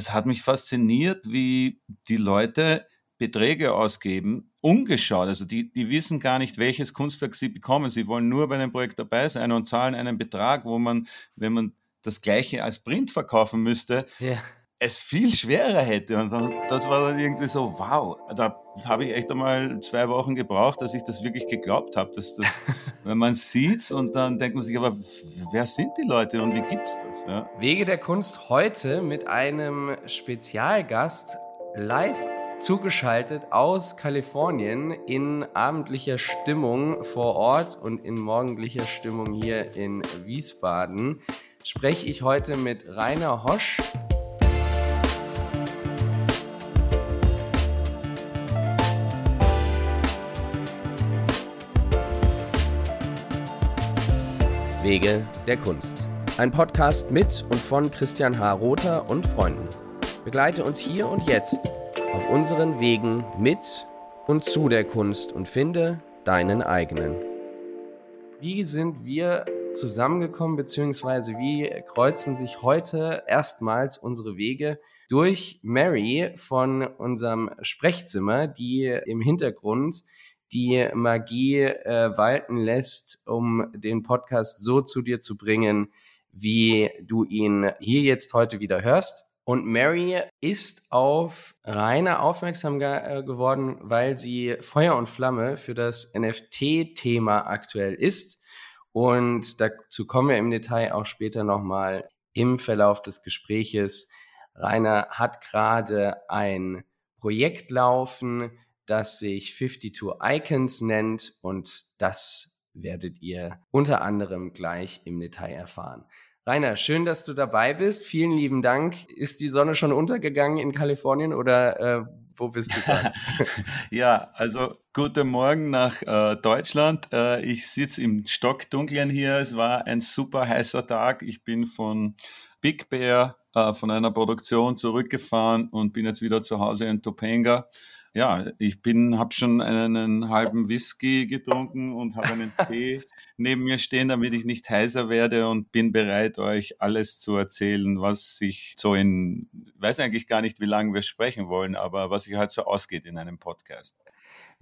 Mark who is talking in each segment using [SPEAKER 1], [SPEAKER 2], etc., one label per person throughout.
[SPEAKER 1] das hat mich fasziniert, wie die Leute Beträge ausgeben, ungeschaut. Also die, die wissen gar nicht, welches Kunstwerk sie bekommen. Sie wollen nur bei einem Projekt dabei sein und zahlen einen Betrag, wo man, wenn man das gleiche als Print verkaufen müsste, ja. Es viel schwerer hätte. Und dann, das war dann irgendwie so, wow, da habe ich echt einmal zwei Wochen gebraucht, dass ich das wirklich geglaubt habe, dass das, wenn man sieht und dann denkt man sich, aber wer sind die Leute und wie gibt's das? Ja?
[SPEAKER 2] Wege der Kunst heute mit einem Spezialgast live zugeschaltet aus Kalifornien in abendlicher Stimmung vor Ort und in morgendlicher Stimmung hier in Wiesbaden spreche ich heute mit Rainer Hosch. Wege der Kunst. Ein Podcast mit und von Christian H. Rother und Freunden. Begleite uns hier und jetzt auf unseren Wegen mit und zu der Kunst und finde deinen eigenen. Wie sind wir zusammengekommen, beziehungsweise wie kreuzen sich heute erstmals unsere Wege durch Mary von unserem Sprechzimmer, die im Hintergrund die Magie äh, walten lässt, um den Podcast so zu dir zu bringen, wie du ihn hier jetzt heute wieder hörst. Und Mary ist auf Rainer aufmerksam ge äh, geworden, weil sie Feuer und Flamme für das NFT-Thema aktuell ist. Und dazu kommen wir im Detail auch später nochmal im Verlauf des Gespräches. Rainer hat gerade ein Projekt laufen, das sich 52 Icons nennt und das werdet ihr unter anderem gleich im Detail erfahren. Rainer, schön, dass du dabei bist. Vielen lieben Dank. Ist die Sonne schon untergegangen in Kalifornien oder äh, wo bist du da?
[SPEAKER 1] ja, also guten Morgen nach äh, Deutschland. Äh, ich sitze im Stockdunklen hier. Es war ein super heißer Tag. Ich bin von Big Bear, äh, von einer Produktion zurückgefahren und bin jetzt wieder zu Hause in Topanga ja, ich bin, habe schon einen, halben Whisky getrunken und habe einen Tee neben mir stehen, damit ich nicht heiser werde und bin bereit, euch alles zu erzählen, was sich so in, weiß eigentlich gar nicht, wie lange wir sprechen wollen, aber was sich halt so ausgeht in einem Podcast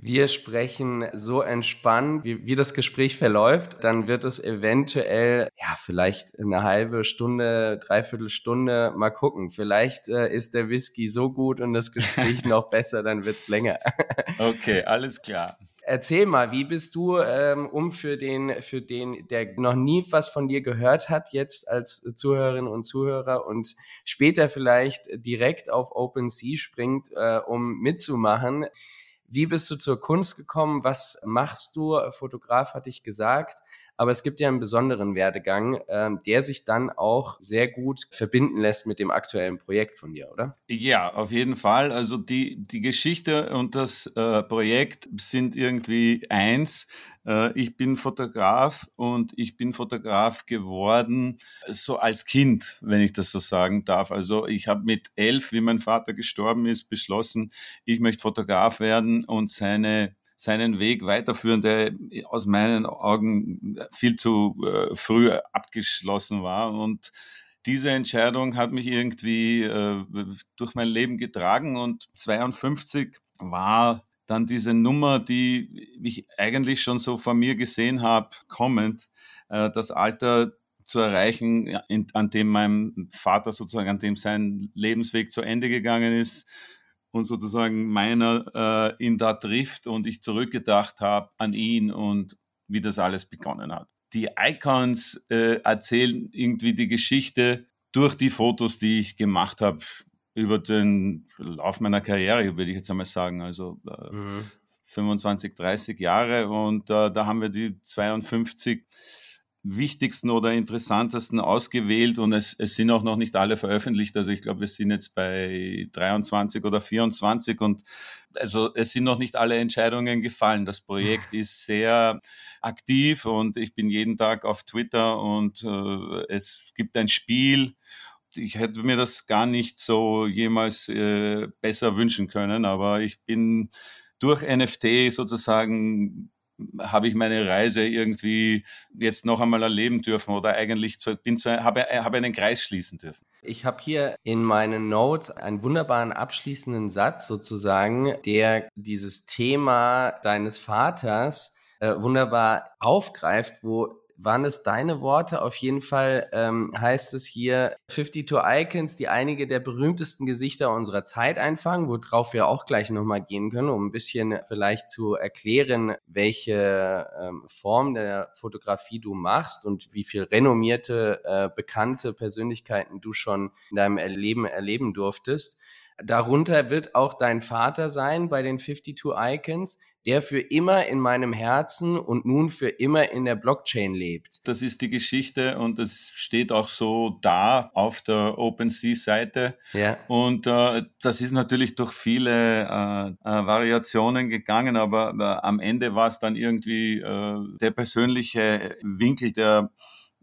[SPEAKER 2] wir sprechen so entspannt, wie, wie das Gespräch verläuft, dann wird es eventuell, ja, vielleicht eine halbe Stunde, dreiviertel Stunde, mal gucken. Vielleicht äh, ist der Whisky so gut und das Gespräch noch besser, dann wird's länger.
[SPEAKER 1] okay, alles klar.
[SPEAKER 2] Erzähl mal, wie bist du, ähm, um für den, für den, der noch nie was von dir gehört hat, jetzt als Zuhörerin und Zuhörer und später vielleicht direkt auf OpenSea springt, äh, um mitzumachen. Wie bist du zur Kunst gekommen? Was machst du? Fotograf hatte ich gesagt. Aber es gibt ja einen besonderen Werdegang, ähm, der sich dann auch sehr gut verbinden lässt mit dem aktuellen Projekt von dir, oder?
[SPEAKER 1] Ja, auf jeden Fall. Also die, die Geschichte und das äh, Projekt sind irgendwie eins. Äh, ich bin Fotograf und ich bin Fotograf geworden, so als Kind, wenn ich das so sagen darf. Also ich habe mit elf, wie mein Vater gestorben ist, beschlossen, ich möchte Fotograf werden und seine seinen Weg weiterführen, der aus meinen Augen viel zu äh, früh abgeschlossen war. Und diese Entscheidung hat mich irgendwie äh, durch mein Leben getragen und 52 war dann diese Nummer, die ich eigentlich schon so vor mir gesehen habe, kommend, äh, das Alter zu erreichen, in, an dem mein Vater sozusagen, an dem sein Lebensweg zu Ende gegangen ist und sozusagen meiner äh, ihn da trifft und ich zurückgedacht habe an ihn und wie das alles begonnen hat. Die Icons äh, erzählen irgendwie die Geschichte durch die Fotos, die ich gemacht habe über den Lauf meiner Karriere, würde ich jetzt einmal sagen. Also äh, mhm. 25, 30 Jahre und äh, da haben wir die 52 wichtigsten oder interessantesten ausgewählt und es, es sind auch noch nicht alle veröffentlicht. Also ich glaube, wir sind jetzt bei 23 oder 24 und also es sind noch nicht alle Entscheidungen gefallen. Das Projekt ist sehr aktiv und ich bin jeden Tag auf Twitter und äh, es gibt ein Spiel ich hätte mir das gar nicht so jemals äh, besser wünschen können, aber ich bin durch NFT sozusagen habe ich meine Reise irgendwie jetzt noch einmal erleben dürfen oder eigentlich zu, bin zu, habe, habe einen Kreis schließen dürfen.
[SPEAKER 2] Ich habe hier in meinen Notes einen wunderbaren abschließenden Satz sozusagen, der dieses Thema deines Vaters äh, wunderbar aufgreift, wo waren es deine Worte? Auf jeden Fall ähm, heißt es hier 52 Icons, die einige der berühmtesten Gesichter unserer Zeit einfangen, worauf wir auch gleich nochmal gehen können, um ein bisschen vielleicht zu erklären, welche ähm, Form der Fotografie du machst und wie viel renommierte, äh, bekannte Persönlichkeiten du schon in deinem Leben erleben durftest. Darunter wird auch dein Vater sein bei den 52 Icons, der für immer in meinem Herzen und nun für immer in der Blockchain lebt.
[SPEAKER 1] Das ist die Geschichte und es steht auch so da auf der OpenSea-Seite. Ja. Und äh, das ist natürlich durch viele äh, äh, Variationen gegangen, aber äh, am Ende war es dann irgendwie äh, der persönliche Winkel, der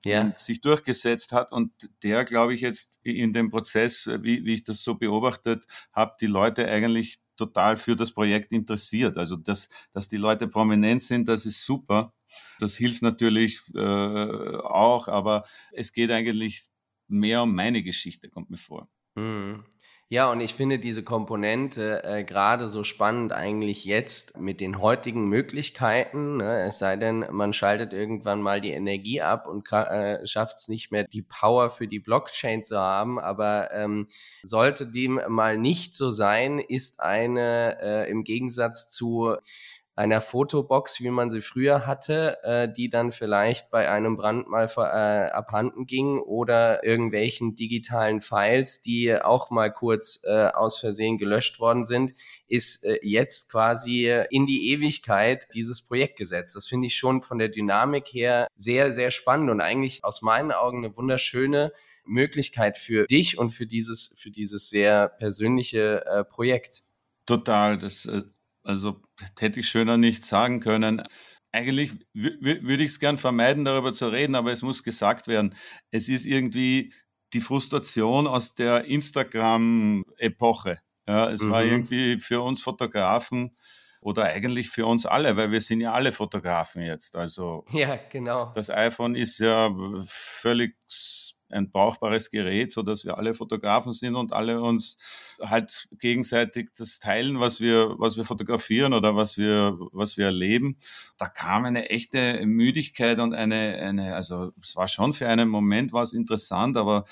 [SPEAKER 1] ja. sich durchgesetzt hat und der, glaube ich, jetzt in dem Prozess, wie, wie ich das so beobachtet habe, die Leute eigentlich total für das Projekt interessiert. Also, dass, dass die Leute prominent sind, das ist super. Das hilft natürlich äh, auch, aber es geht eigentlich mehr um meine Geschichte, kommt mir vor.
[SPEAKER 2] Mhm. Ja, und ich finde diese Komponente äh, gerade so spannend eigentlich jetzt mit den heutigen Möglichkeiten. Ne? Es sei denn, man schaltet irgendwann mal die Energie ab und äh, schafft es nicht mehr, die Power für die Blockchain zu haben. Aber ähm, sollte dem mal nicht so sein, ist eine äh, im Gegensatz zu einer Fotobox, wie man sie früher hatte, äh, die dann vielleicht bei einem Brand mal äh, abhanden ging oder irgendwelchen digitalen Files, die auch mal kurz äh, aus Versehen gelöscht worden sind, ist äh, jetzt quasi in die Ewigkeit dieses Projekt gesetzt. Das finde ich schon von der Dynamik her sehr, sehr spannend und eigentlich aus meinen Augen eine wunderschöne Möglichkeit für dich und für dieses, für dieses sehr persönliche äh, Projekt.
[SPEAKER 1] Total. Das äh, also hätte ich schöner nicht sagen können. Eigentlich würde ich es gern vermeiden, darüber zu reden, aber es muss gesagt werden. Es ist irgendwie die Frustration aus der Instagram-Epoche. Ja, es mhm. war irgendwie für uns Fotografen oder eigentlich für uns alle, weil wir sind ja alle Fotografen jetzt. Also
[SPEAKER 2] ja, genau.
[SPEAKER 1] Das iPhone ist ja völlig ein brauchbares Gerät, so dass wir alle Fotografen sind und alle uns halt gegenseitig das teilen, was wir, was wir fotografieren oder was wir, was wir erleben. Da kam eine echte Müdigkeit und eine, eine, also es war schon für einen Moment was interessant, aber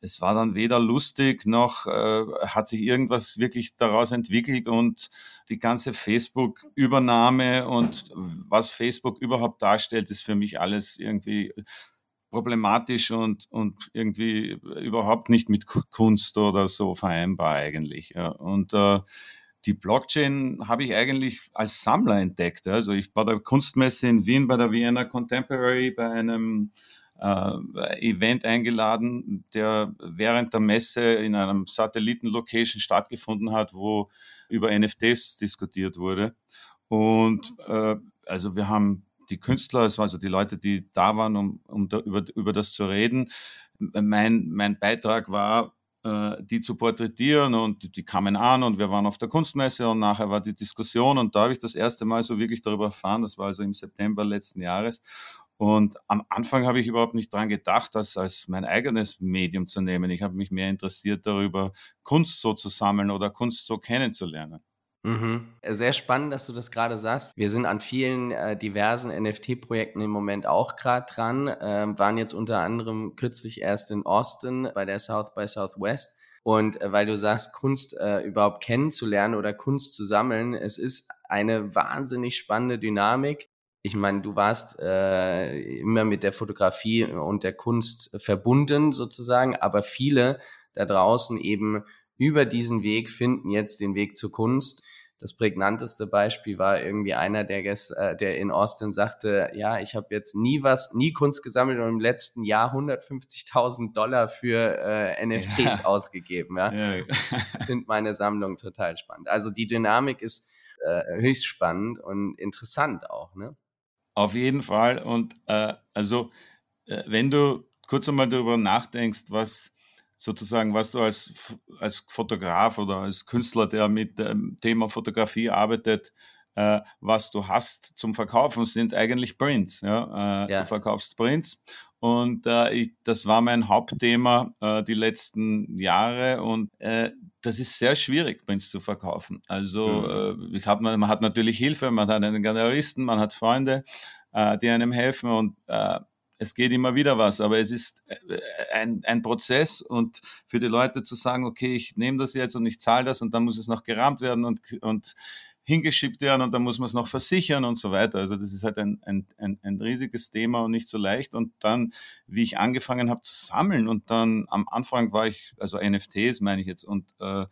[SPEAKER 1] es war dann weder lustig noch äh, hat sich irgendwas wirklich daraus entwickelt und die ganze Facebook-Übernahme und was Facebook überhaupt darstellt, ist für mich alles irgendwie problematisch und, und irgendwie überhaupt nicht mit Kunst oder so vereinbar eigentlich. Ja. Und äh, die Blockchain habe ich eigentlich als Sammler entdeckt. Also ich bei der Kunstmesse in Wien, bei der Vienna Contemporary, bei einem äh, Event eingeladen, der während der Messe in einem Satellitenlocation stattgefunden hat, wo über NFTs diskutiert wurde. Und äh, also wir haben die Künstler, es waren also die Leute, die da waren, um, um da über, über das zu reden. Mein, mein Beitrag war, äh, die zu porträtieren und die kamen an und wir waren auf der Kunstmesse und nachher war die Diskussion und da habe ich das erste Mal so wirklich darüber erfahren, das war also im September letzten Jahres. Und am Anfang habe ich überhaupt nicht dran gedacht, das als mein eigenes Medium zu nehmen. Ich habe mich mehr interessiert darüber, Kunst so zu sammeln oder Kunst so kennenzulernen.
[SPEAKER 2] Mhm. Sehr spannend, dass du das gerade sagst. Wir sind an vielen äh, diversen NFT-Projekten im Moment auch gerade dran, äh, waren jetzt unter anderem kürzlich erst in Austin bei der South by Southwest. Und äh, weil du sagst, Kunst äh, überhaupt kennenzulernen oder Kunst zu sammeln, es ist eine wahnsinnig spannende Dynamik. Ich meine, du warst äh, immer mit der Fotografie und der Kunst verbunden sozusagen, aber viele da draußen eben über diesen Weg finden jetzt den Weg zur Kunst das prägnanteste Beispiel war irgendwie einer, der, gest, äh, der in Austin sagte, ja, ich habe jetzt nie was, nie Kunst gesammelt und im letzten Jahr 150.000 Dollar für äh, NFTs ja. ausgegeben. Ja, ja. finde meine Sammlung total spannend. Also die Dynamik ist äh, höchst spannend und interessant auch. Ne?
[SPEAKER 1] Auf jeden Fall. Und äh, also äh, wenn du kurz einmal darüber nachdenkst, was sozusagen, was du als, als Fotograf oder als Künstler, der mit dem Thema Fotografie arbeitet, äh, was du hast zum Verkaufen, sind eigentlich Prints. Ja? Äh, ja. Du verkaufst Prints und äh, ich, das war mein Hauptthema äh, die letzten Jahre und äh, das ist sehr schwierig, Prints zu verkaufen. Also mhm. äh, ich hab, man hat natürlich Hilfe, man hat einen Galeristen, man hat Freunde, die einem helfen und es geht immer wieder was, aber es ist äh, ein, ein Prozess und für die Leute zu sagen, okay, ich nehme das jetzt und ich zahle das und dann muss es noch gerahmt werden und, und hingeschickt werden und dann muss man es noch versichern und so weiter. Also das ist halt ein, ein, ein, ein riesiges Thema und nicht so leicht. Und dann, wie ich angefangen habe zu sammeln und dann am Anfang war ich, also NFTs meine ich jetzt, und äh,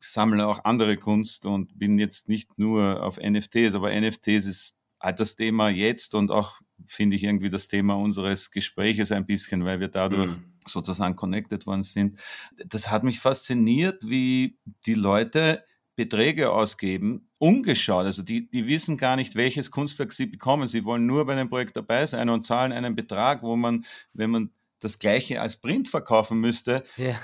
[SPEAKER 1] sammle auch andere Kunst und bin jetzt nicht nur auf NFTs, aber NFTs ist halt das Thema jetzt und auch finde ich irgendwie das Thema unseres Gespräches ein bisschen, weil wir dadurch mhm. sozusagen connected worden sind. Das hat mich fasziniert, wie die Leute Beträge ausgeben, ungeschaut. Also die, die wissen gar nicht, welches Kunstwerk sie bekommen. Sie wollen nur bei einem Projekt dabei sein und zahlen einen Betrag, wo man, wenn man das gleiche als Print verkaufen müsste, ja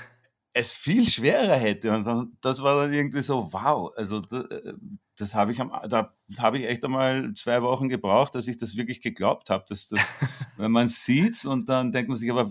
[SPEAKER 1] es viel schwerer hätte. Und dann, das war dann irgendwie so, wow, also äh, das habe ich am, da habe ich echt einmal zwei Wochen gebraucht, dass ich das wirklich geglaubt habe, dass das, wenn man sieht und dann denkt man sich, aber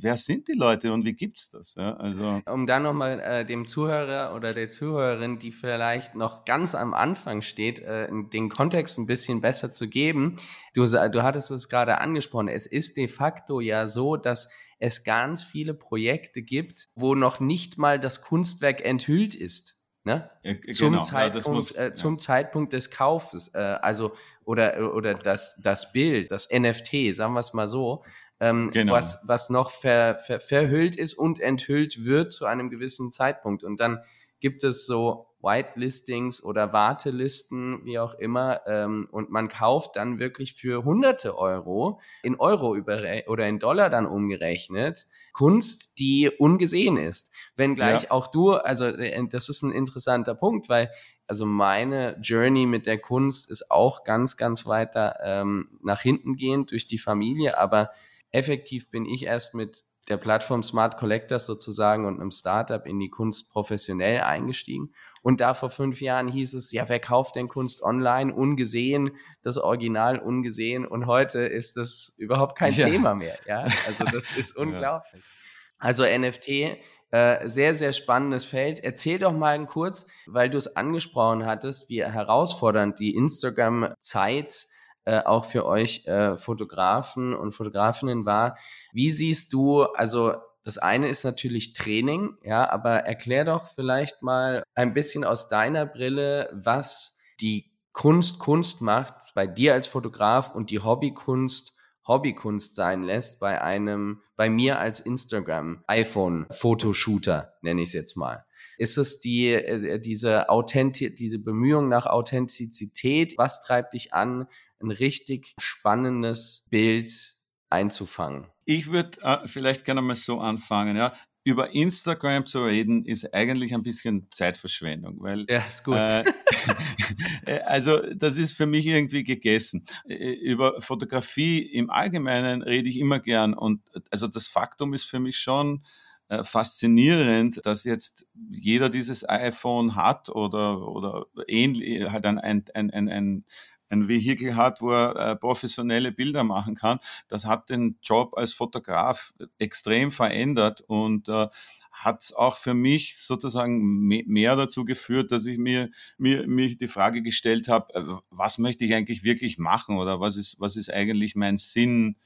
[SPEAKER 1] wer sind die Leute und wie gibt's das? Ja, also
[SPEAKER 2] um dann nochmal äh, dem Zuhörer oder der Zuhörerin, die vielleicht noch ganz am Anfang steht, äh, den Kontext ein bisschen besser zu geben. Du, du hattest es gerade angesprochen. Es ist de facto ja so, dass es ganz viele Projekte gibt, wo noch nicht mal das Kunstwerk enthüllt ist. Ne? Ja, zum, genau. Zeitpunkt, ja, muss, äh, zum ja. Zeitpunkt des Kaufes. Äh, also, oder, oder das, das Bild, das NFT, sagen wir es mal so, ähm, genau. was, was noch ver, ver, verhüllt ist und enthüllt wird zu einem gewissen Zeitpunkt. Und dann gibt es so Whitelistings oder Wartelisten, wie auch immer, ähm, und man kauft dann wirklich für hunderte Euro in Euro oder in Dollar dann umgerechnet Kunst, die ungesehen ist. Wenngleich ja. auch du, also äh, das ist ein interessanter Punkt, weil also meine Journey mit der Kunst ist auch ganz, ganz weiter ähm, nach hinten gehend durch die Familie, aber effektiv bin ich erst mit der Plattform Smart Collectors sozusagen und einem Startup in die Kunst professionell eingestiegen. Und da vor fünf Jahren hieß es, ja, wer kauft denn Kunst online, ungesehen, das Original ungesehen. Und heute ist das überhaupt kein ja. Thema mehr. Ja, also das ist unglaublich. Ja. Also NFT, äh, sehr, sehr spannendes Feld. Erzähl doch mal kurz, weil du es angesprochen hattest, wie herausfordernd die Instagram-Zeit äh, auch für euch äh, Fotografen und Fotografinnen war. Wie siehst du, also das eine ist natürlich Training, ja, aber erklär doch vielleicht mal ein bisschen aus deiner Brille, was die Kunst Kunst macht bei dir als Fotograf und die Hobbykunst Hobbykunst sein lässt bei einem, bei mir als Instagram iPhone Fotoshooter, nenne ich es jetzt mal. Ist es die, äh, diese Authentiz diese Bemühung nach Authentizität? Was treibt dich an? Ein richtig spannendes Bild einzufangen?
[SPEAKER 1] Ich würde äh, vielleicht gerne mal so anfangen, ja. Über Instagram zu reden ist eigentlich ein bisschen Zeitverschwendung, weil
[SPEAKER 2] ja, ist gut. Äh,
[SPEAKER 1] äh also das ist für mich irgendwie gegessen. Äh, über Fotografie im Allgemeinen rede ich immer gern und also das Faktum ist für mich schon äh, faszinierend, dass jetzt jeder dieses iPhone hat oder oder ähnlich halt ein ein ein, ein, ein Vehikel hat, wo er äh, professionelle Bilder machen kann. Das hat den Job als Fotograf extrem verändert und äh, hat auch für mich sozusagen mehr dazu geführt, dass ich mir, mir, mir die Frage gestellt habe, äh, was möchte ich eigentlich wirklich machen oder was ist, was ist eigentlich mein Sinn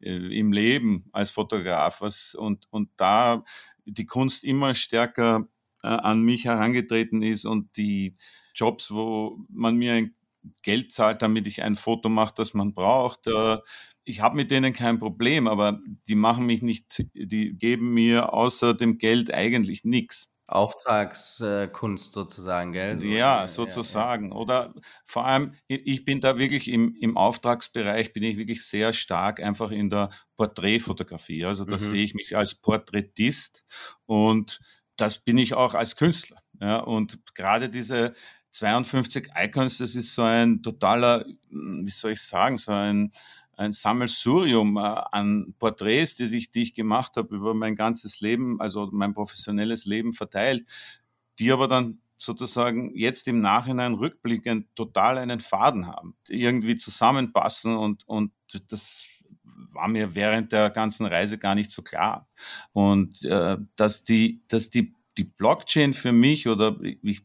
[SPEAKER 1] äh, im Leben als Fotograf? Was, und, und da die Kunst immer stärker äh, an mich herangetreten ist und die Jobs, wo man mir ein Geld zahlt, damit ich ein Foto mache, das man braucht. Äh, ich habe mit denen kein Problem, aber die machen mich nicht, die geben mir außer dem Geld eigentlich nichts.
[SPEAKER 2] Auftragskunst sozusagen, gell?
[SPEAKER 1] ja, sozusagen. Ja, ja. Oder vor allem, ich bin da wirklich im, im Auftragsbereich, bin ich wirklich sehr stark einfach in der Porträtfotografie. Also da mhm. sehe ich mich als Porträtist und das bin ich auch als Künstler. Ja, und gerade diese 52 Icons, das ist so ein totaler, hm, wie soll ich sagen, so ein, ein Sammelsurium äh, an Porträts, die ich, die ich gemacht habe über mein ganzes Leben, also mein professionelles Leben verteilt, die aber dann sozusagen jetzt im Nachhinein rückblickend total einen Faden haben, irgendwie zusammenpassen und, und das war mir während der ganzen Reise gar nicht so klar. Und äh, dass die, dass die, die Blockchain für mich oder ich,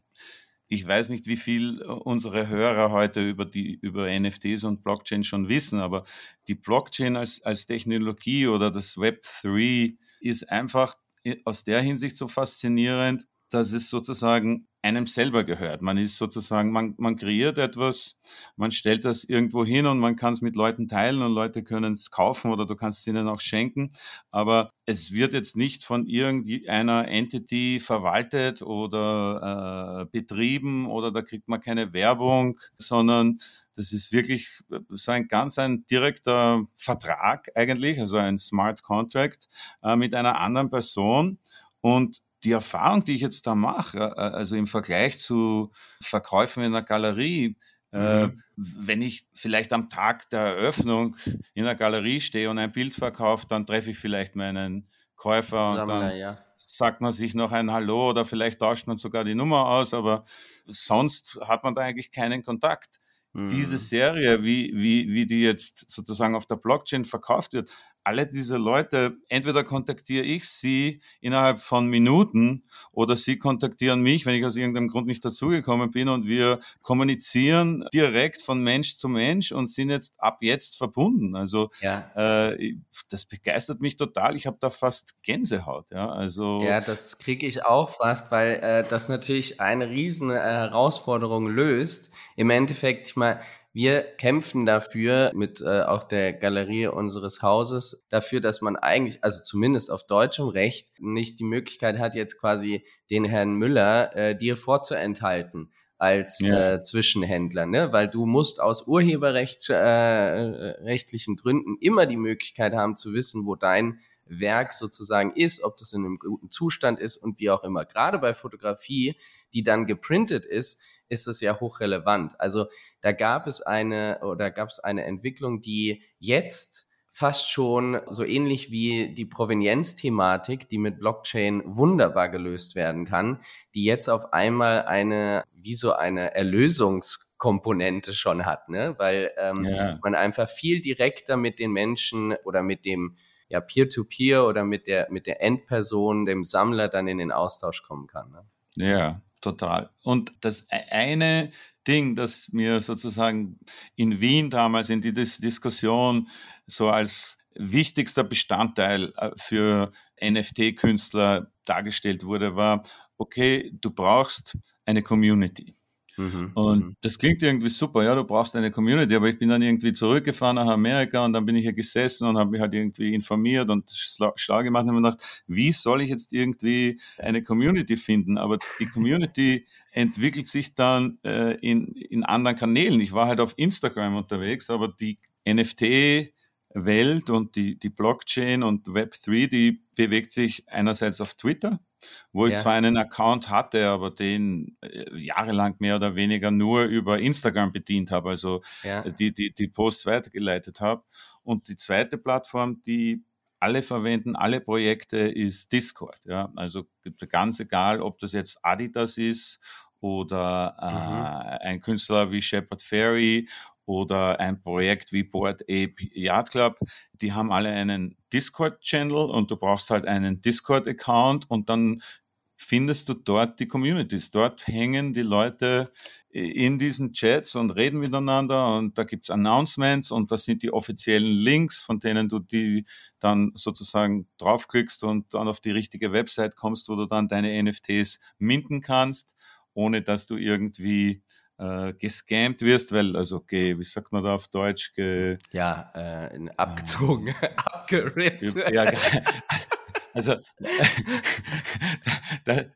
[SPEAKER 1] ich weiß nicht, wie viel unsere Hörer heute über die, über NFTs und Blockchain schon wissen, aber die Blockchain als, als Technologie oder das Web 3 ist einfach aus der Hinsicht so faszinierend, dass es sozusagen einem selber gehört. Man ist sozusagen, man, man kreiert etwas, man stellt das irgendwo hin und man kann es mit Leuten teilen und Leute können es kaufen oder du kannst es ihnen auch schenken. Aber es wird jetzt nicht von irgendeiner Entity verwaltet oder äh, betrieben oder da kriegt man keine Werbung, sondern das ist wirklich so ein ganz ein direkter Vertrag eigentlich, also ein Smart Contract äh, mit einer anderen Person. Und die Erfahrung, die ich jetzt da mache, äh, also im Vergleich zu Verkäufen in einer Galerie, äh, mhm. wenn ich vielleicht am Tag der Eröffnung in der Galerie stehe und ein Bild verkaufe, dann treffe ich vielleicht meinen Käufer und Sammler, dann ja. sagt man sich noch ein Hallo oder vielleicht tauscht man sogar die Nummer aus, aber sonst hat man da eigentlich keinen Kontakt. Diese mhm. Serie, wie, wie, wie die jetzt sozusagen auf der Blockchain verkauft wird, alle diese Leute, entweder kontaktiere ich sie innerhalb von Minuten oder sie kontaktieren mich, wenn ich aus irgendeinem Grund nicht dazugekommen bin und wir kommunizieren direkt von Mensch zu Mensch und sind jetzt ab jetzt verbunden. Also ja. äh, das begeistert mich total. Ich habe da fast Gänsehaut. Ja, also
[SPEAKER 2] ja, das kriege ich auch fast, weil äh, das natürlich eine riesen äh, Herausforderung löst. Im Endeffekt, ich meine, wir kämpfen dafür mit äh, auch der Galerie unseres Hauses dafür, dass man eigentlich, also zumindest auf deutschem Recht, nicht die Möglichkeit hat, jetzt quasi den Herrn Müller äh, dir vorzuenthalten als ja. äh, Zwischenhändler, ne? Weil du musst aus urheberrechtlichen äh, Gründen immer die Möglichkeit haben zu wissen, wo dein Werk sozusagen ist, ob das in einem guten Zustand ist und wie auch immer. Gerade bei Fotografie, die dann geprintet ist, ist es ja hochrelevant. Also da gab es eine oder gab es eine Entwicklung, die jetzt fast schon so ähnlich wie die Provenienzthematik, die mit Blockchain wunderbar gelöst werden kann, die jetzt auf einmal eine, wie so eine Erlösungskomponente schon hat, ne? Weil ähm, ja. man einfach viel direkter mit den Menschen oder mit dem ja, Peer-to-Peer -Peer oder mit der, mit der Endperson, dem Sammler dann in den Austausch kommen kann. Ne?
[SPEAKER 1] Ja, total. Und das e-, eine Ding, das mir sozusagen in Wien damals in die Diskussion so als wichtigster Bestandteil äh, für NFT-Künstler dargestellt wurde, war, okay, du brauchst eine Community. Mhm, und mhm. das klingt irgendwie super, ja, du brauchst eine Community, aber ich bin dann irgendwie zurückgefahren nach Amerika und dann bin ich hier gesessen und habe mich halt irgendwie informiert und schlau gemacht und habe gedacht, wie soll ich jetzt irgendwie eine Community finden? Aber die Community entwickelt sich dann äh, in, in anderen Kanälen. Ich war halt auf Instagram unterwegs, aber die NFT Welt und die, die Blockchain und Web3, die bewegt sich einerseits auf Twitter, wo ja. ich zwar einen Account hatte, aber den äh, jahrelang mehr oder weniger nur über Instagram bedient habe, also ja. die, die, die Posts weitergeleitet habe. Und die zweite Plattform, die alle verwenden, alle Projekte, ist Discord. Ja? Also ganz egal, ob das jetzt Adidas ist oder äh, mhm. ein Künstler wie Shepard Ferry oder ein Projekt wie Board Ape Yard Club, die haben alle einen Discord-Channel und du brauchst halt einen Discord-Account und dann findest du dort die Communities. Dort hängen die Leute in diesen Chats und reden miteinander und da gibt's Announcements und das sind die offiziellen Links, von denen du die dann sozusagen draufklickst und dann auf die richtige Website kommst, wo du dann deine NFTs minden kannst, ohne dass du irgendwie äh, gescammt wirst, weil, also, okay, wie sagt man da auf Deutsch? Ge
[SPEAKER 2] ja, äh, abgezogen, äh, abgerippt.
[SPEAKER 1] Ja, also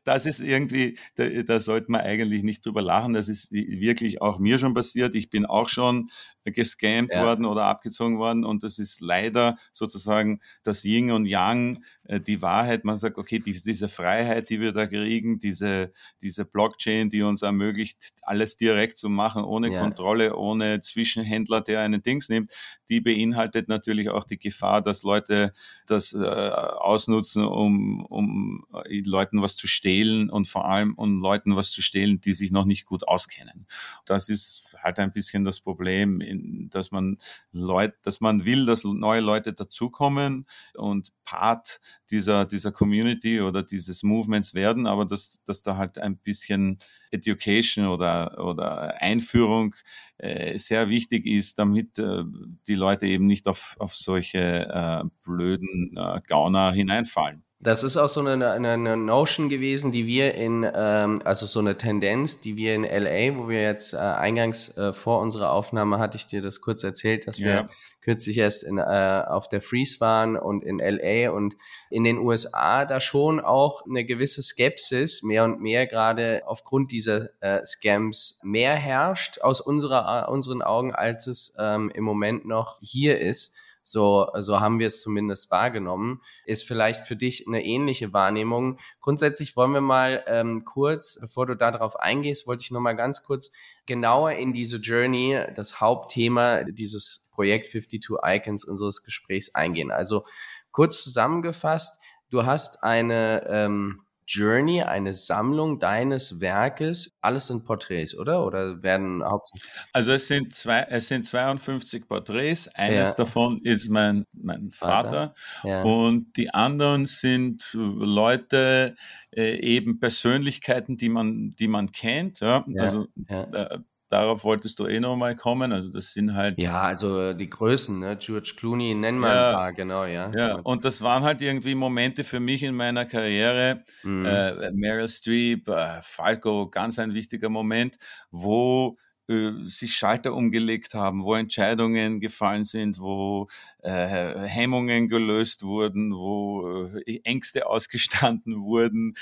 [SPEAKER 1] das ist irgendwie, da, da sollte man eigentlich nicht drüber lachen. Das ist wirklich auch mir schon passiert. Ich bin auch schon gescammt ja. worden oder abgezogen worden und das ist leider sozusagen das Yin und Yang äh, die Wahrheit. Man sagt, okay, diese, diese Freiheit, die wir da kriegen, diese, diese Blockchain, die uns ermöglicht, alles direkt zu machen, ohne ja. Kontrolle, ohne Zwischenhändler, der einen Dings nimmt, die beinhaltet natürlich auch die Gefahr, dass Leute das äh, ausnutzen, um, um äh, Leuten was zu stehlen und vor allem um Leuten was zu stehlen, die sich noch nicht gut auskennen. Das ist halt ein bisschen das Problem, dass man Leute, dass man will, dass neue Leute dazukommen und Part dieser, dieser Community oder dieses Movements werden, aber dass, dass da halt ein bisschen Education oder, oder Einführung äh, sehr wichtig ist, damit äh, die Leute eben nicht auf, auf solche äh, blöden äh, Gauner hineinfallen.
[SPEAKER 2] Das ist auch so eine, eine, Notion gewesen, die wir in, ähm, also so eine Tendenz, die wir in LA, wo wir jetzt äh, eingangs äh, vor unserer Aufnahme hatte ich dir das kurz erzählt, dass wir kürzlich erst in, äh, auf der Freeze waren und in LA und in den USA da schon auch eine gewisse Skepsis mehr und mehr gerade aufgrund dieser äh, Scams mehr herrscht aus unserer, unseren Augen, als es ähm, im Moment noch hier ist. So, so haben wir es zumindest wahrgenommen. Ist vielleicht für dich eine ähnliche Wahrnehmung. Grundsätzlich wollen wir mal ähm, kurz, bevor du darauf eingehst, wollte ich noch mal ganz kurz genauer in diese Journey, das Hauptthema dieses Projekt 52 Icons unseres Gesprächs eingehen. Also kurz zusammengefasst, du hast eine ähm, Journey, eine Sammlung deines Werkes. Alles sind Porträts, oder? Oder werden hauptsächlich?
[SPEAKER 1] Also es sind zwei, es sind 52 Porträts. Eines ja. davon ist mein, mein Vater, Vater. Ja. und die anderen sind Leute, äh, eben Persönlichkeiten, die man, die man kennt. Ja? ja. Also äh, darauf wolltest du eh nochmal kommen. Also das sind halt.
[SPEAKER 2] Ja, also die Größen, ne? George Clooney nennen wir ja, ein paar, genau, ja.
[SPEAKER 1] Ja, und das waren halt irgendwie Momente für mich in meiner Karriere. Mhm. Äh, Meryl Streep, äh, Falco, ganz ein wichtiger Moment, wo äh, sich Schalter umgelegt haben, wo Entscheidungen gefallen sind, wo äh, Hemmungen gelöst wurden, wo äh, Ängste ausgestanden wurden.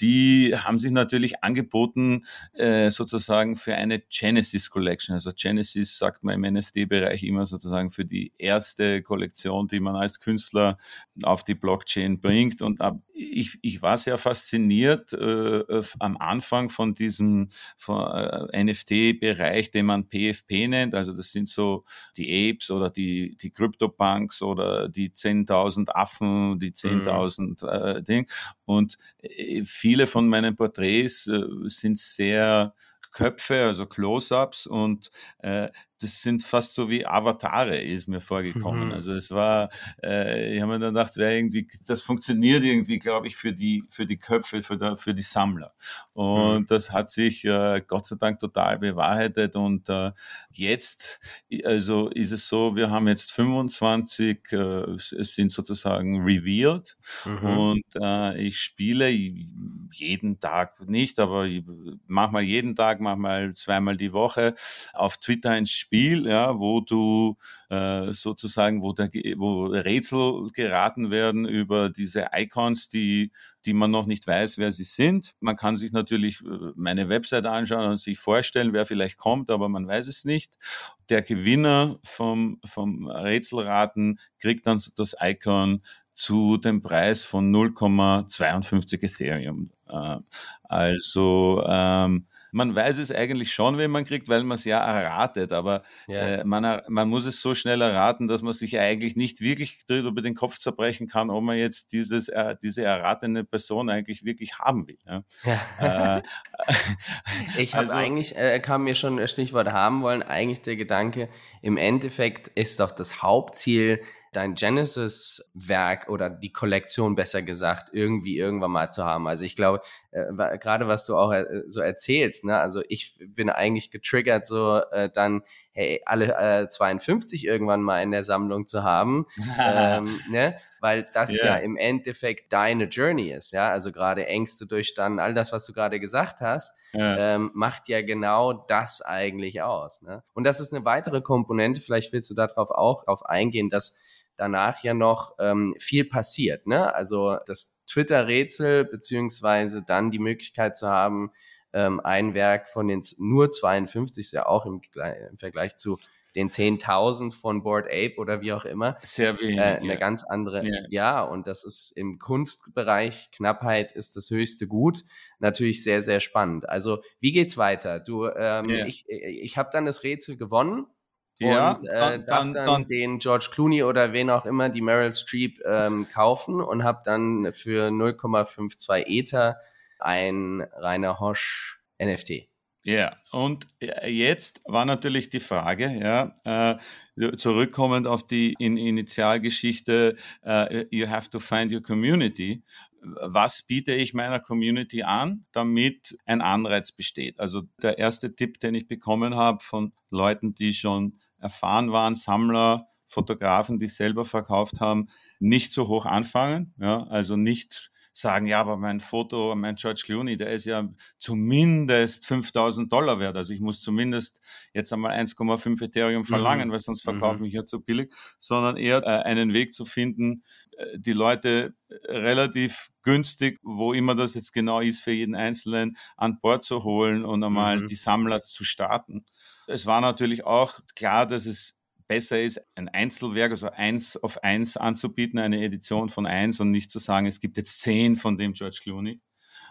[SPEAKER 1] Die haben sich natürlich angeboten äh, sozusagen für eine Genesis Collection. Also Genesis sagt man im NFT-Bereich immer sozusagen für die erste Kollektion, die man als Künstler auf die Blockchain bringt. Und ab, ich, ich war sehr fasziniert äh, am Anfang von diesem äh, NFT-Bereich, den man PFP nennt. Also das sind so die Apes oder die, die Krypto CryptoPunks oder die 10.000 Affen, die 10.000 mhm. äh, Dinge. Und äh, viele von meinen Porträts äh, sind sehr Köpfe, also Close-ups und äh, das sind fast so wie Avatare, ist mir vorgekommen. Mhm. Also es war, äh, ich habe mir dann gedacht, wer irgendwie, das funktioniert irgendwie, glaube ich, für die, für die Köpfe, für, der, für die Sammler. Und mhm. das hat sich äh, Gott sei Dank total bewahrheitet. Und äh, jetzt, also ist es so, wir haben jetzt 25, äh, es sind sozusagen revealed. Mhm. Und äh, ich spiele jeden Tag nicht, aber manchmal jeden Tag, manchmal zweimal die Woche auf Twitter ein Spiel Spiel, ja, wo du äh, sozusagen, wo, der, wo Rätsel geraten werden über diese Icons, die, die man noch nicht weiß, wer sie sind. Man kann sich natürlich äh, meine Website anschauen und sich vorstellen, wer vielleicht kommt, aber man weiß es nicht. Der Gewinner vom, vom Rätselraten kriegt dann das Icon zu dem Preis von 0,52 Ethereum. Äh, also ähm, man weiß es eigentlich schon, wenn man kriegt, weil man es ja erratet, aber ja. Äh, man, man muss es so schnell erraten, dass man sich eigentlich nicht wirklich darüber den Kopf zerbrechen kann, ob man jetzt dieses, äh, diese erratene Person eigentlich wirklich haben will. Ja.
[SPEAKER 2] ja. Ich habe also, eigentlich, kam mir schon Stichwort haben wollen, eigentlich der Gedanke, im Endeffekt ist doch das Hauptziel, dein Genesis-Werk oder die Kollektion besser gesagt irgendwie irgendwann mal zu haben. Also ich glaube, äh, gerade was du auch äh, so erzählst, ne, also ich bin eigentlich getriggert, so äh, dann hey, alle äh, 52 irgendwann mal in der Sammlung zu haben, ähm, ne? weil das yeah. ja im Endeffekt deine Journey ist, ja, also gerade Ängste durchstanden, all das, was du gerade gesagt hast, yeah. ähm, macht ja genau das eigentlich aus. Ne? Und das ist eine weitere Komponente, vielleicht willst du darauf auch drauf eingehen, dass danach ja noch ähm, viel passiert. Ne? Also das Twitter-Rätsel beziehungsweise dann die Möglichkeit zu haben, ähm, ein Werk von den nur 52 ist ja auch im, im Vergleich zu den 10.000 von Board Ape oder wie auch immer.
[SPEAKER 1] Sehr wenig.
[SPEAKER 2] Äh, eine ja. ganz andere. Ja. ja, und das ist im Kunstbereich, Knappheit ist das höchste Gut. Natürlich sehr, sehr spannend. Also, wie geht's weiter? Du, ähm, ja. ich, ich habe dann das Rätsel gewonnen. Ja, und äh, dann, darf dann, dann, den George Clooney oder wen auch immer, die Meryl Streep ähm, kaufen und habe dann für 0,52 Ether ein Rainer Hosch NFT.
[SPEAKER 1] Ja, und äh, jetzt war natürlich die Frage, ja, äh, zurückkommend auf die in Initialgeschichte, äh, you have to find your community. Was biete ich meiner Community an, damit ein Anreiz besteht? Also der erste Tipp, den ich bekommen habe von Leuten, die schon erfahren waren, Sammler, Fotografen, die selber verkauft haben, nicht so hoch anfangen, ja, also nicht sagen, ja, aber mein Foto, mein George Clooney, der ist ja zumindest 5000 Dollar wert. Also ich muss zumindest jetzt einmal 1,5 Ethereum verlangen, mhm. weil sonst verkaufe mhm. ich ja zu billig, sondern eher äh, einen Weg zu finden, äh, die Leute äh, relativ günstig, wo immer das jetzt genau ist, für jeden Einzelnen an Bord zu holen und einmal mhm. die Sammler zu starten. Es war natürlich auch klar, dass es besser ist, ein Einzelwerk, also eins auf eins anzubieten, eine Edition von eins und nicht zu sagen, es gibt jetzt zehn von dem George Clooney.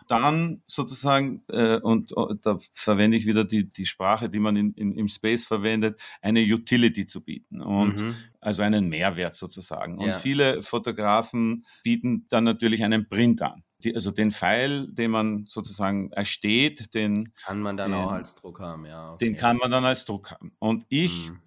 [SPEAKER 1] Dann sozusagen, äh, und, und, äh, da verwende ich wieder die, die Sprache, die man in, in, im Space verwendet, eine Utility zu bieten und mhm. also einen Mehrwert sozusagen. Und ja. viele Fotografen bieten dann natürlich einen Print an. Die, also den Pfeil, den man sozusagen ersteht, den
[SPEAKER 2] kann man dann den, auch als Druck haben, ja.
[SPEAKER 1] Okay. Den kann man dann als Druck haben. Und ich mhm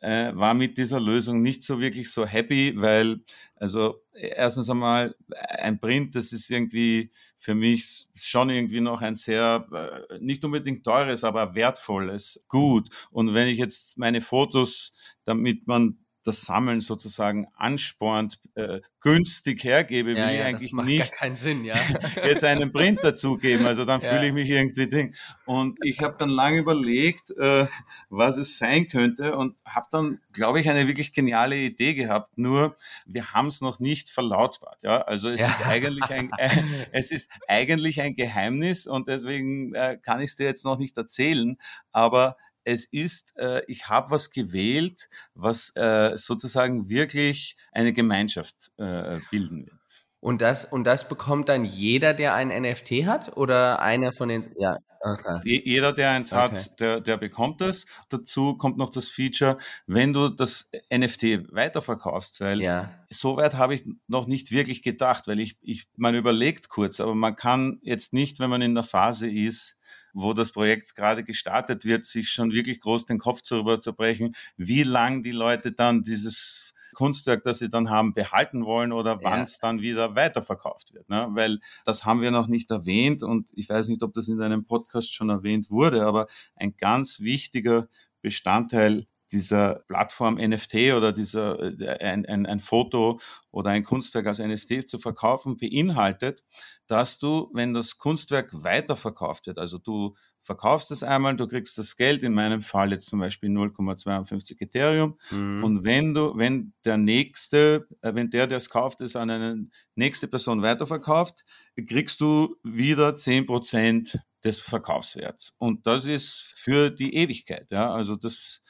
[SPEAKER 1] äh, war mit dieser Lösung nicht so wirklich so happy, weil, also erstens einmal, ein Print, das ist irgendwie für mich schon irgendwie noch ein sehr, äh, nicht unbedingt teures, aber wertvolles Gut. Und wenn ich jetzt meine Fotos, damit man das Sammeln sozusagen anspornt, äh, günstig hergebe, will ja, ich eigentlich nicht
[SPEAKER 2] keinen Sinn, ja.
[SPEAKER 1] jetzt einen Print dazugeben. Also dann ja. fühle ich mich irgendwie ding. Und ich habe dann lange überlegt, äh, was es sein könnte und habe dann, glaube ich, eine wirklich geniale Idee gehabt. Nur wir haben es noch nicht verlautbart. Ja, also es ja. ist eigentlich ein, äh, es ist eigentlich ein Geheimnis und deswegen äh, kann ich es dir jetzt noch nicht erzählen. Aber es ist, äh, ich habe was gewählt, was äh, sozusagen wirklich eine Gemeinschaft äh, bilden wird.
[SPEAKER 2] Und das, und das bekommt dann jeder, der ein NFT hat oder einer von den, ja,
[SPEAKER 1] okay. Jeder, der eins okay. hat, der, der bekommt es. Dazu kommt noch das Feature, wenn du das NFT weiterverkaufst, weil ja. so weit habe ich noch nicht wirklich gedacht, weil ich, ich, man überlegt kurz, aber man kann jetzt nicht, wenn man in der Phase ist, wo das Projekt gerade gestartet wird, sich schon wirklich groß den Kopf darüber zu brechen, wie lang die Leute dann dieses Kunstwerk, das sie dann haben, behalten wollen oder wann es dann wieder weiterverkauft wird. Ne? Weil das haben wir noch nicht erwähnt und ich weiß nicht, ob das in deinem Podcast schon erwähnt wurde, aber ein ganz wichtiger Bestandteil dieser Plattform NFT oder dieser äh, ein, ein, ein Foto oder ein Kunstwerk als NFT zu verkaufen beinhaltet, dass du, wenn das Kunstwerk weiterverkauft wird, also du verkaufst es einmal, du kriegst das Geld, in meinem Fall jetzt zum Beispiel 0,52 Ethereum, mhm. und wenn du, wenn der nächste, äh, wenn der, der es kauft, es an eine nächste Person weiterverkauft, kriegst du wieder 10% des Verkaufswerts. Und das ist für die Ewigkeit, ja, also das,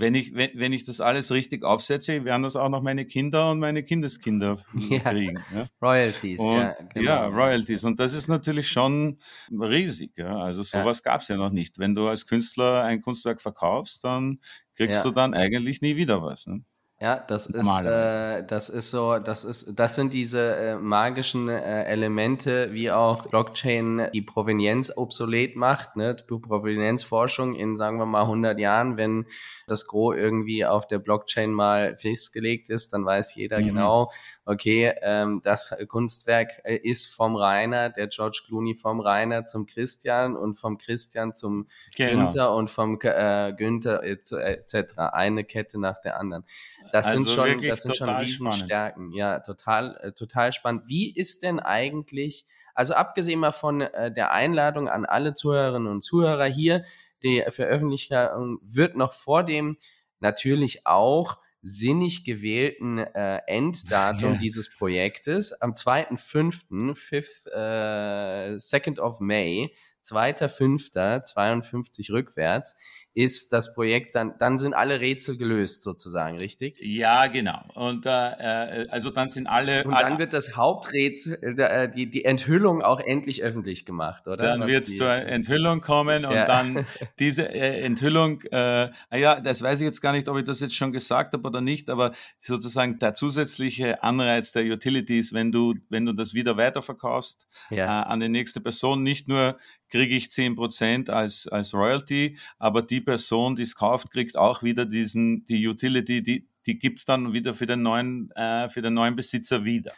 [SPEAKER 1] wenn ich, wenn, wenn ich das alles richtig aufsetze, werden das auch noch meine Kinder und meine Kindeskinder kriegen. Ja?
[SPEAKER 2] Royalties,
[SPEAKER 1] und,
[SPEAKER 2] ja.
[SPEAKER 1] Genau. Ja, Royalties. Und das ist natürlich schon riesig. Ja? Also sowas ja. gab es ja noch nicht. Wenn du als Künstler ein Kunstwerk verkaufst, dann kriegst du dann eigentlich nie wieder was. Ne?
[SPEAKER 2] Ja, das ist, äh, das ist so, das ist, das sind diese äh, magischen äh, Elemente, wie auch Blockchain die Provenienz obsolet macht, ne? Die Provenienzforschung in, sagen wir mal, 100 Jahren, wenn das Gros irgendwie auf der Blockchain mal festgelegt ist, dann weiß jeder mhm. genau, okay, ähm, das Kunstwerk äh, ist vom Rainer, der George Clooney vom Rainer zum Christian und vom Christian zum genau. Günther und vom äh, Günther etc. Eine Kette nach der anderen. Das also sind schon, das sind schon Riesenstärken. Ja, total, äh, total spannend. Wie ist denn eigentlich, also abgesehen mal von äh, der Einladung an alle Zuhörerinnen und Zuhörer hier, die Veröffentlichung wird noch vor dem natürlich auch sinnig gewählten äh, Enddatum ja. dieses Projektes am 2.5., 5th, äh, 2nd of May 2.5.52 rückwärts ist das Projekt dann, dann sind alle Rätsel gelöst sozusagen, richtig?
[SPEAKER 1] Ja, genau. Und äh, äh also dann sind alle.
[SPEAKER 2] Und dann wird das Haupträtsel, äh, äh, die, die Enthüllung auch endlich öffentlich gemacht, oder?
[SPEAKER 1] Dann wird es zur Enthüllung kommen und ja. dann diese äh, Enthüllung, äh, ja, das weiß ich jetzt gar nicht, ob ich das jetzt schon gesagt habe oder nicht, aber sozusagen der zusätzliche Anreiz der Utilities, wenn du, wenn du das wieder weiterverkaufst ja. äh, an die nächste Person, nicht nur kriege ich zehn Prozent als, als Royalty, aber die Person, die es kauft, kriegt auch wieder diesen, die Utility, die, die gibt's dann wieder für den neuen, äh, für den neuen Besitzer wieder.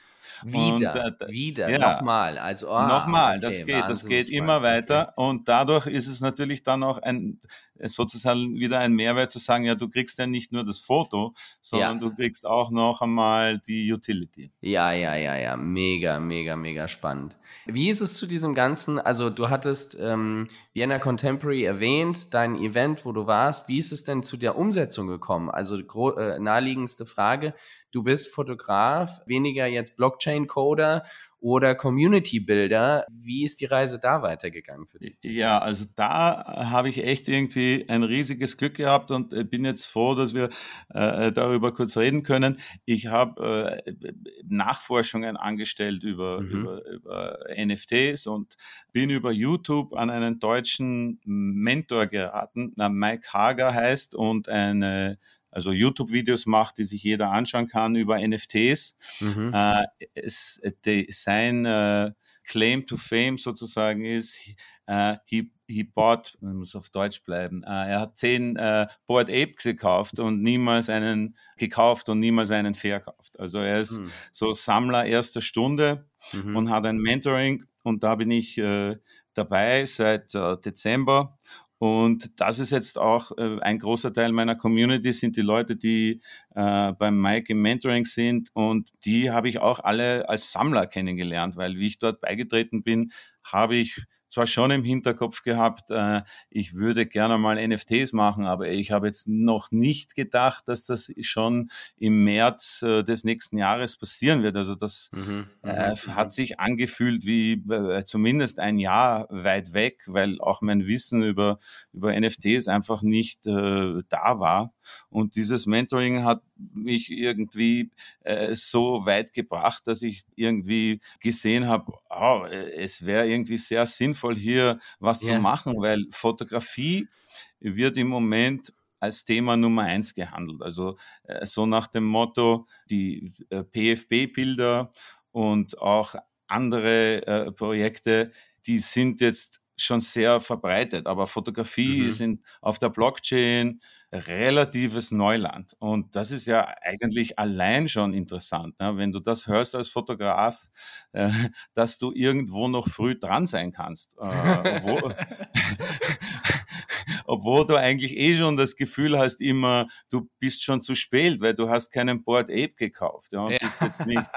[SPEAKER 2] Wieder, und, äh, wieder, ja, nochmal. Also,
[SPEAKER 1] ah, nochmal, okay, das geht, das geht immer weiter. Okay. Und dadurch ist es natürlich dann auch ein, sozusagen wieder ein Mehrwert zu sagen, ja, du kriegst ja nicht nur das Foto, sondern ja. du kriegst auch noch einmal die Utility.
[SPEAKER 2] Ja, ja, ja, ja, mega, mega, mega spannend. Wie ist es zu diesem Ganzen, also du hattest ähm, Vienna Contemporary erwähnt, dein Event, wo du warst, wie ist es denn zu der Umsetzung gekommen? Also äh, naheliegendste Frage, du bist Fotograf, weniger jetzt Blockchain-Coder oder Community Builder. Wie ist die Reise da weitergegangen für dich?
[SPEAKER 1] Ja, also da habe ich echt irgendwie ein riesiges Glück gehabt und äh, bin jetzt froh, dass wir äh, darüber kurz reden können. Ich habe äh, Nachforschungen angestellt über, mhm. über, über NFTs und bin über YouTube an einen deutschen Mentor geraten, der Mike Hager heißt und eine also YouTube-Videos macht, die sich jeder anschauen kann über NFTs. Mhm. Äh, es, die, sein äh, Claim to Fame sozusagen ist, äh, he, he bought, man muss auf Deutsch bleiben, äh, er hat zehn äh, Board Apes gekauft und niemals einen gekauft und niemals einen verkauft. Also er ist mhm. so Sammler erster Stunde mhm. und hat ein Mentoring und da bin ich äh, dabei seit äh, Dezember und das ist jetzt auch äh, ein großer Teil meiner Community, sind die Leute, die äh, beim Mike im Mentoring sind. Und die habe ich auch alle als Sammler kennengelernt, weil wie ich dort beigetreten bin, habe ich zwar schon im Hinterkopf gehabt, äh, ich würde gerne mal NFTs machen, aber ich habe jetzt noch nicht gedacht, dass das schon im März äh, des nächsten Jahres passieren wird. Also das mhm, äh, mhm, hat mhm. sich angefühlt wie äh, zumindest ein Jahr weit weg, weil auch mein Wissen über, über NFTs einfach nicht äh, da war. Und dieses Mentoring hat mich irgendwie äh, so weit gebracht, dass ich irgendwie gesehen habe, oh, es wäre irgendwie sehr sinnvoll, hier was yeah. zu machen, weil Fotografie wird im Moment als Thema Nummer eins gehandelt. Also äh, so nach dem Motto, die äh, PFB-Bilder und auch andere äh, Projekte, die sind jetzt schon sehr verbreitet, aber Fotografie mhm. sind auf der Blockchain, relatives Neuland. Und das ist ja eigentlich allein schon interessant, ne? wenn du das hörst als Fotograf, äh, dass du irgendwo noch früh dran sein kannst. Äh, wo, obwohl du eigentlich eh schon das Gefühl hast immer, du bist schon zu spät, weil du hast keinen Board Ape gekauft ja, und ja. bist jetzt nicht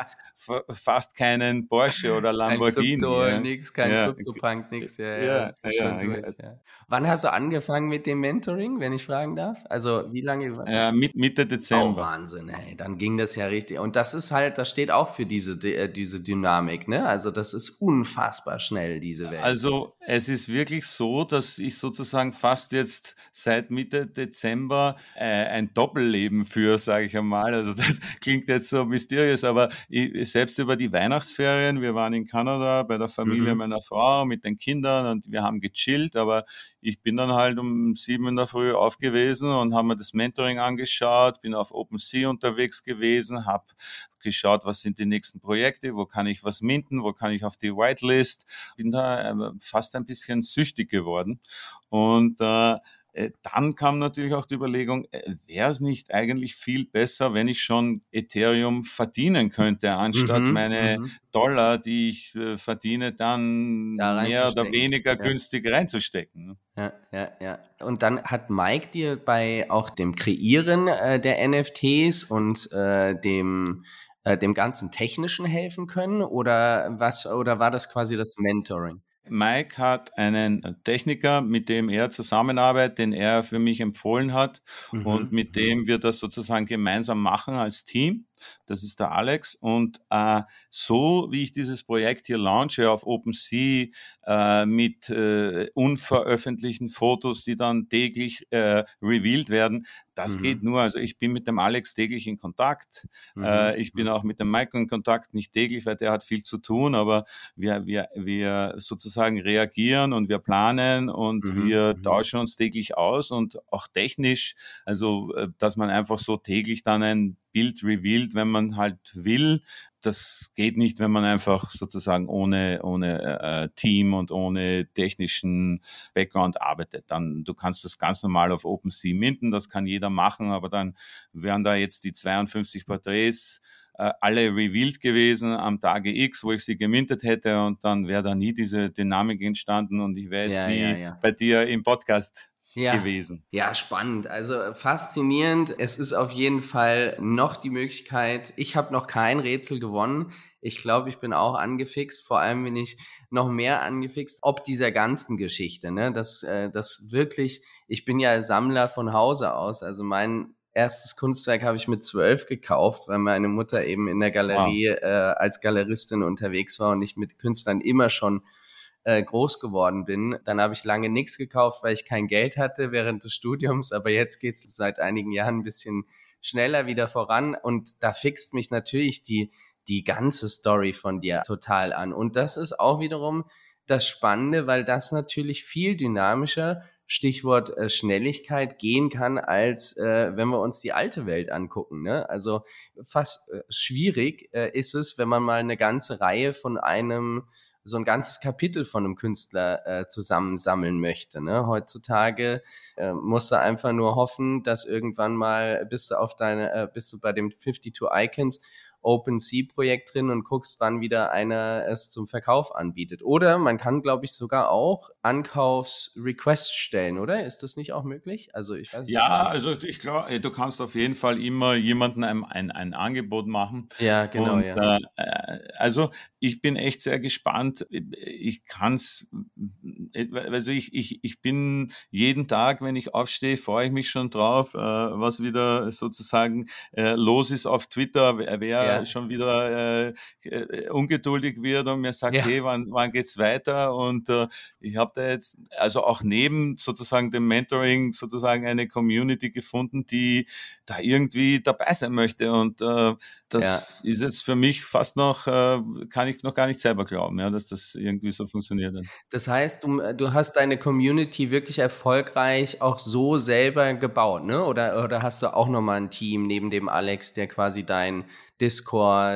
[SPEAKER 1] fast keinen Porsche oder Lamborghini.
[SPEAKER 2] Kein Krypto, ja. nix, kein ja. Krypto-Punk, nix. Ja, ja, ja, durch, ja, Wann hast du angefangen mit dem Mentoring, wenn ich fragen darf? Also wie lange?
[SPEAKER 1] Ja, mit, Mitte Dezember.
[SPEAKER 2] Oh, Wahnsinn, ey. Dann ging das ja richtig. Und das ist halt, das steht auch für diese, äh, diese Dynamik, ne? Also das ist unfassbar schnell, diese Welt.
[SPEAKER 1] Also es ist wirklich so, dass ich sozusagen fast jetzt seit Mitte Dezember äh, ein Doppelleben führe, sage ich einmal. Also das klingt jetzt so mysteriös, aber ich, selbst über die Weihnachtsferien, wir waren in Kanada bei der Familie mhm. meiner Frau mit den Kindern und wir haben gechillt, aber ich bin dann halt um sieben in der Früh aufgewesen und habe mir das Mentoring angeschaut, bin auf OpenSea unterwegs gewesen, habe geschaut, was sind die nächsten Projekte, wo kann ich was minden, wo kann ich auf die Whitelist. Bin da äh, fast ein bisschen süchtig geworden und äh, äh, dann kam natürlich auch die Überlegung, äh, wäre es nicht eigentlich viel besser, wenn ich schon Ethereum verdienen könnte, anstatt mhm, meine mhm. Dollar, die ich verdiene, dann da mehr oder weniger ja. günstig reinzustecken. Ne?
[SPEAKER 2] Ja, ja, ja. Und dann hat Mike dir bei auch dem Kreieren äh, der NFTs und äh, dem dem ganzen Technischen helfen können oder was oder war das quasi das Mentoring?
[SPEAKER 1] Mike hat einen Techniker, mit dem er zusammenarbeitet, den er für mich empfohlen hat mhm. und mit dem wir das sozusagen gemeinsam machen als Team. Das ist der Alex. Und äh, so wie ich dieses Projekt hier launche auf OpenSea äh, mit äh, unveröffentlichten Fotos, die dann täglich äh, revealed werden, das mhm. geht nur. Also ich bin mit dem Alex täglich in Kontakt. Mhm. Äh, ich bin mhm. auch mit dem Michael in Kontakt, nicht täglich, weil der hat viel zu tun, aber wir, wir, wir sozusagen reagieren und wir planen und mhm. wir mhm. tauschen uns täglich aus und auch technisch, also äh, dass man einfach so täglich dann ein Bild revealed, wenn man halt will. Das geht nicht, wenn man einfach sozusagen ohne, ohne äh, Team und ohne technischen Background arbeitet. Dann, du kannst das ganz normal auf OpenSea minden, das kann jeder machen, aber dann wären da jetzt die 52 Porträts äh, alle revealed gewesen am Tage X, wo ich sie gemintet hätte und dann wäre da nie diese Dynamik entstanden und ich wäre jetzt ja, nie ja, ja. bei dir im Podcast ja. gewesen.
[SPEAKER 2] Ja, spannend. Also faszinierend. Es ist auf jeden Fall noch die Möglichkeit. Ich habe noch kein Rätsel gewonnen. Ich glaube, ich bin auch angefixt. Vor allem bin ich noch mehr angefixt, ob dieser ganzen Geschichte. Ne? Das, äh, das wirklich, ich bin ja Sammler von Hause aus. Also mein erstes Kunstwerk habe ich mit zwölf gekauft, weil meine Mutter eben in der Galerie wow. äh, als Galeristin unterwegs war und ich mit Künstlern immer schon äh, groß geworden bin. Dann habe ich lange nichts gekauft, weil ich kein Geld hatte während des Studiums, aber jetzt geht es seit einigen Jahren ein bisschen schneller wieder voran und da fixt mich natürlich die, die ganze Story von dir total an. Und das ist auch wiederum das Spannende, weil das natürlich viel dynamischer Stichwort äh, Schnelligkeit gehen kann, als äh, wenn wir uns die alte Welt angucken. Ne? Also fast äh, schwierig äh, ist es, wenn man mal eine ganze Reihe von einem so ein ganzes Kapitel von einem Künstler äh, zusammensammeln möchte. Ne? Heutzutage äh, musst du einfach nur hoffen, dass irgendwann mal bist du auf deine, äh, bist du bei dem 52 Icons OpenSea-Projekt drin und guckst, wann wieder einer es zum Verkauf anbietet. Oder man kann, glaube ich, sogar auch Ankaufs-Requests stellen, oder? Ist das nicht auch möglich?
[SPEAKER 1] Also ich weiß Ja, also ich glaube, du kannst auf jeden Fall immer jemandem ein, ein, ein Angebot machen.
[SPEAKER 2] Ja, genau. Und, ja.
[SPEAKER 1] Äh, also ich bin echt sehr gespannt. Ich kann es, also ich, ich, ich bin jeden Tag, wenn ich aufstehe, freue ich mich schon drauf, äh, was wieder sozusagen äh, los ist auf Twitter, wer, wer ja. schon wieder äh, äh, ungeduldig wird und mir sagt, ja. hey, wann, wann geht's weiter? Und äh, ich habe da jetzt also auch neben sozusagen dem Mentoring sozusagen eine Community gefunden, die da irgendwie dabei sein möchte. Und äh, das ja. ist jetzt für mich fast noch, äh, kann ich noch gar nicht selber glauben, ja, dass das irgendwie so funktioniert.
[SPEAKER 2] Das heißt, du, du hast deine Community wirklich erfolgreich auch so selber gebaut, ne? Oder, oder hast du auch nochmal ein Team neben dem Alex, der quasi dein Discord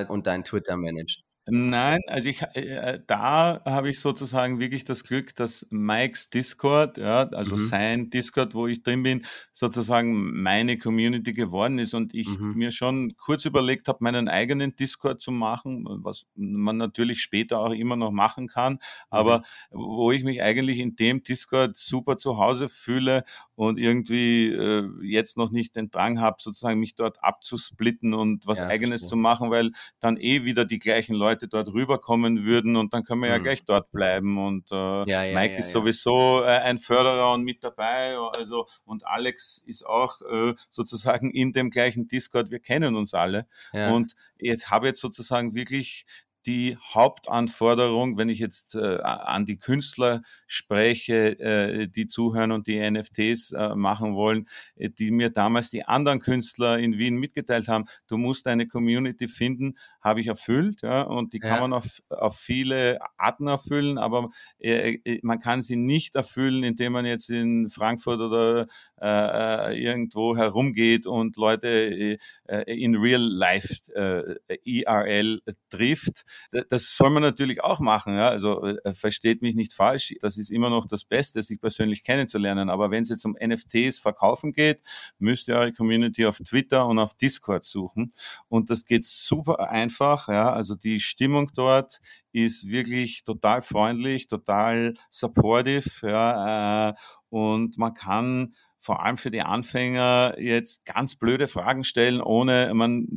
[SPEAKER 2] und dein Twitter managt?
[SPEAKER 1] Nein, also ich, äh, äh, da habe ich sozusagen wirklich das Glück, dass Mikes Discord, ja, also mhm. sein Discord, wo ich drin bin, sozusagen meine Community geworden ist und ich mhm. mir schon kurz überlegt habe, meinen eigenen Discord zu machen, was man natürlich später auch immer noch machen kann, aber mhm. wo ich mich eigentlich in dem Discord super zu Hause fühle und irgendwie äh, jetzt noch nicht den Drang habe, sozusagen mich dort abzusplitten und was ja, eigenes verstehe. zu machen, weil dann eh wieder die gleichen Leute Leute dort rüberkommen würden und dann können wir ja mhm. gleich dort bleiben. Und äh, ja, ja, Mike ja, ist sowieso äh, ein Förderer und mit dabei. Also und Alex ist auch äh, sozusagen in dem gleichen Discord. Wir kennen uns alle. Und jetzt habe jetzt sozusagen wirklich die Hauptanforderung, wenn ich jetzt äh, an die Künstler spreche, äh, die zuhören und die NFTs äh, machen wollen, äh, die mir damals die anderen Künstler in Wien mitgeteilt haben, du musst eine Community finden, habe ich erfüllt, ja, und die kann ja. man auf, auf viele Arten erfüllen, aber äh, äh, man kann sie nicht erfüllen, indem man jetzt in Frankfurt oder äh, irgendwo herumgeht und Leute äh, in Real Life äh, IRL trifft. Das soll man natürlich auch machen. Ja? Also äh, versteht mich nicht falsch. Das ist immer noch das Beste, sich persönlich kennenzulernen. Aber wenn es jetzt um NFTs verkaufen geht, müsst ihr eure Community auf Twitter und auf Discord suchen. Und das geht super einfach. Ja? Also die Stimmung dort ist wirklich total freundlich, total supportive. Ja? Äh, und man kann vor allem für die Anfänger jetzt ganz blöde Fragen stellen, ohne man,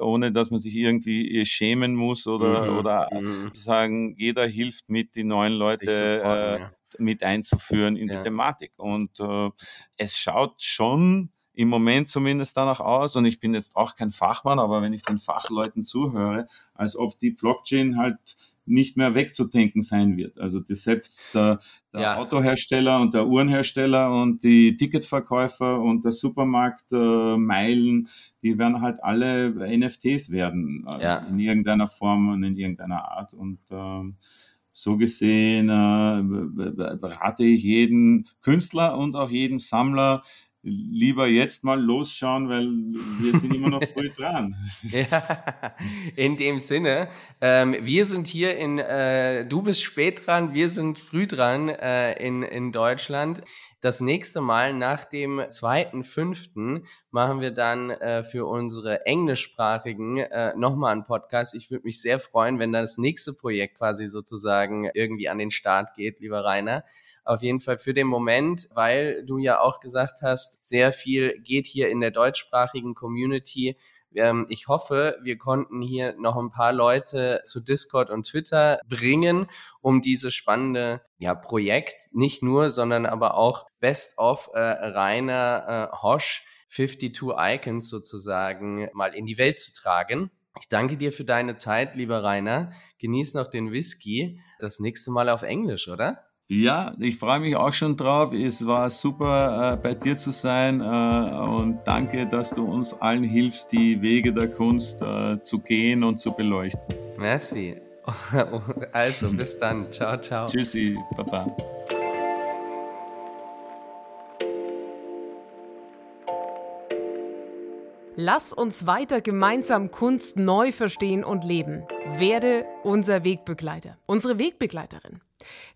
[SPEAKER 1] ohne dass man sich irgendwie schämen muss oder, mhm. oder mhm. sagen, jeder hilft mit, die neuen Leute äh, mit einzuführen in ja. die Thematik. Und äh, es schaut schon im Moment zumindest danach aus, und ich bin jetzt auch kein Fachmann, aber wenn ich den Fachleuten zuhöre, als ob die Blockchain halt nicht mehr wegzudenken sein wird. Also die, selbst der, der ja. Autohersteller und der Uhrenhersteller und die Ticketverkäufer und der Supermarkt äh, Meilen, die werden halt alle NFTs werden äh, ja. in irgendeiner Form und in irgendeiner Art. Und ähm, so gesehen äh, rate ich jeden Künstler und auch jeden Sammler, lieber jetzt mal losschauen, weil wir sind immer noch früh dran.
[SPEAKER 2] ja, in dem Sinne, ähm, wir sind hier in, äh, du bist spät dran, wir sind früh dran äh, in, in Deutschland. Das nächste Mal nach dem zweiten fünften machen wir dann äh, für unsere englischsprachigen äh, nochmal einen Podcast. Ich würde mich sehr freuen, wenn das nächste Projekt quasi sozusagen irgendwie an den Start geht, lieber Rainer auf jeden Fall für den Moment, weil du ja auch gesagt hast, sehr viel geht hier in der deutschsprachigen Community. Ähm, ich hoffe, wir konnten hier noch ein paar Leute zu Discord und Twitter bringen, um dieses spannende ja, Projekt nicht nur, sondern aber auch Best of äh, Rainer äh, Hosch 52 Icons sozusagen mal in die Welt zu tragen. Ich danke dir für deine Zeit, lieber Rainer. Genieß noch den Whisky. Das nächste Mal auf Englisch, oder?
[SPEAKER 1] Ja, ich freue mich auch schon drauf. Es war super, äh, bei dir zu sein äh, und danke, dass du uns allen hilfst, die Wege der Kunst äh, zu gehen und zu beleuchten.
[SPEAKER 2] Merci. Also, bis dann. Ciao, ciao.
[SPEAKER 1] Tschüssi, Baba.
[SPEAKER 3] Lass uns weiter gemeinsam Kunst neu verstehen und leben. Werde unser Wegbegleiter, unsere Wegbegleiterin.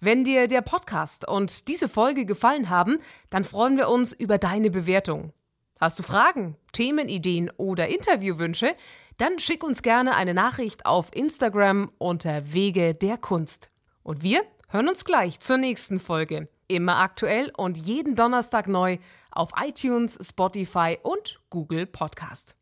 [SPEAKER 3] Wenn dir der Podcast und diese Folge gefallen haben, dann freuen wir uns über deine Bewertung. Hast du Fragen, Themenideen oder Interviewwünsche? Dann schick uns gerne eine Nachricht auf Instagram unter Wege der Kunst. Und wir hören uns gleich zur nächsten Folge. Immer aktuell und jeden Donnerstag neu auf iTunes, Spotify und Google Podcast.